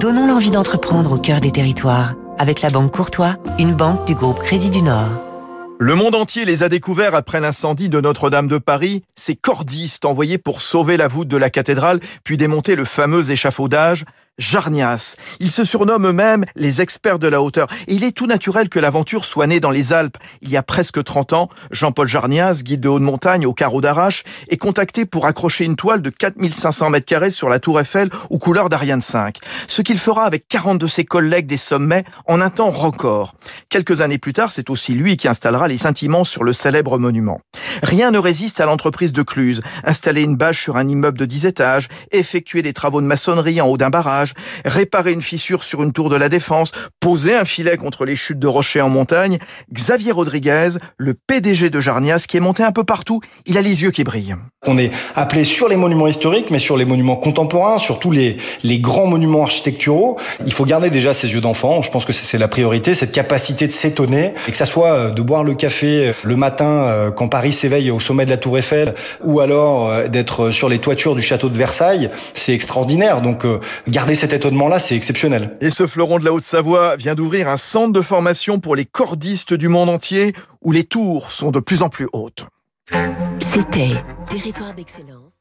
Donnons l'envie d'entreprendre au cœur des territoires avec la Banque Courtois, une banque du groupe Crédit du Nord. Le monde entier les a découverts après l'incendie de Notre-Dame de Paris, ces cordistes envoyés pour sauver la voûte de la cathédrale, puis démonter le fameux échafaudage. Jarnias. Ils se surnomment eux-mêmes les experts de la hauteur. Et il est tout naturel que l'aventure soit née dans les Alpes. Il y a presque 30 ans, Jean-Paul Jarnias, guide de haute montagne au carreau d'Arrache, est contacté pour accrocher une toile de 4500 mètres carrés sur la tour Eiffel aux couleurs d'Ariane 5. Ce qu'il fera avec 40 de ses collègues des sommets en un temps record. Quelques années plus tard, c'est aussi lui qui installera les sentiments sur le célèbre monument. Rien ne résiste à l'entreprise de Cluse. Installer une bâche sur un immeuble de 10 étages, effectuer des travaux de maçonnerie en haut d'un barrage, réparer une fissure sur une tour de la défense, poser un filet contre les chutes de rochers en montagne. Xavier Rodriguez, le PDG de Jarnias, qui est monté un peu partout, il a les yeux qui brillent. On est appelé sur les monuments historiques, mais sur les monuments contemporains, sur tous les, grands monuments architecturaux. Il faut garder déjà ses yeux d'enfant. Je pense que c'est la priorité, cette capacité de s'étonner, et que ça soit euh, de boire le café le matin euh, quand Paris s'éveille au sommet de la Tour Eiffel, ou alors euh, d'être sur les toitures du château de Versailles, c'est extraordinaire. Donc garder cet étonnement-là, c'est exceptionnel. Et ce fleuron de la Haute-Savoie vient d'ouvrir un centre de formation pour les cordistes du monde entier, où les tours sont de plus en plus hautes. C'était Territoire d'excellence.